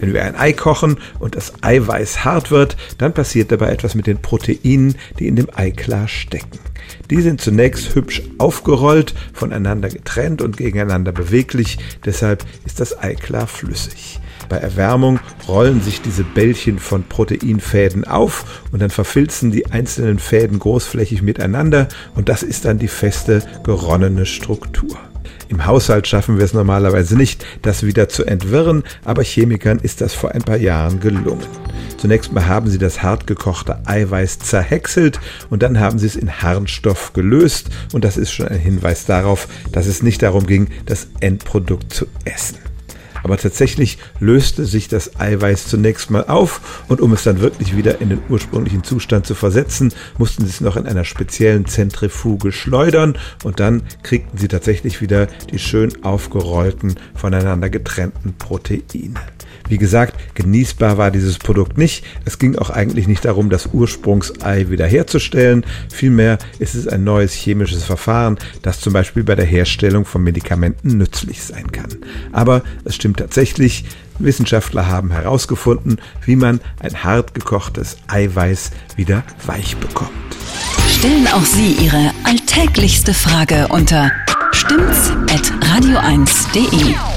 Wenn wir ein Ei kochen und das Eiweiß hart wird, dann passiert dabei etwas mit den Proteinen, die in dem Eiklar stecken. Die sind zunächst hübsch aufgerollt, voneinander getrennt und gegeneinander beweglich, deshalb ist das Eiklar flüssig. Bei Erwärmung rollen sich diese Bällchen von Proteinfäden auf und dann verfilzen die einzelnen Fäden großflächig miteinander und das ist dann die feste, geronnene Struktur. Im Haushalt schaffen wir es normalerweise nicht, das wieder zu entwirren, aber Chemikern ist das vor ein paar Jahren gelungen. Zunächst mal haben sie das hart gekochte Eiweiß zerhäckselt und dann haben sie es in Harnstoff gelöst und das ist schon ein Hinweis darauf, dass es nicht darum ging, das Endprodukt zu essen. Aber tatsächlich löste sich das Eiweiß zunächst mal auf und um es dann wirklich wieder in den ursprünglichen Zustand zu versetzen, mussten sie es noch in einer speziellen Zentrifuge schleudern und dann kriegten sie tatsächlich wieder die schön aufgerollten, voneinander getrennten Proteine. Wie gesagt, genießbar war dieses Produkt nicht. Es ging auch eigentlich nicht darum, das Ursprungsei wiederherzustellen. Vielmehr ist es ein neues chemisches Verfahren, das zum Beispiel bei der Herstellung von Medikamenten nützlich sein kann. Aber es stimmt tatsächlich, Wissenschaftler haben herausgefunden, wie man ein hart gekochtes Eiweiß wieder weich bekommt. Stellen auch Sie Ihre alltäglichste Frage unter stimmt's at radio1.de.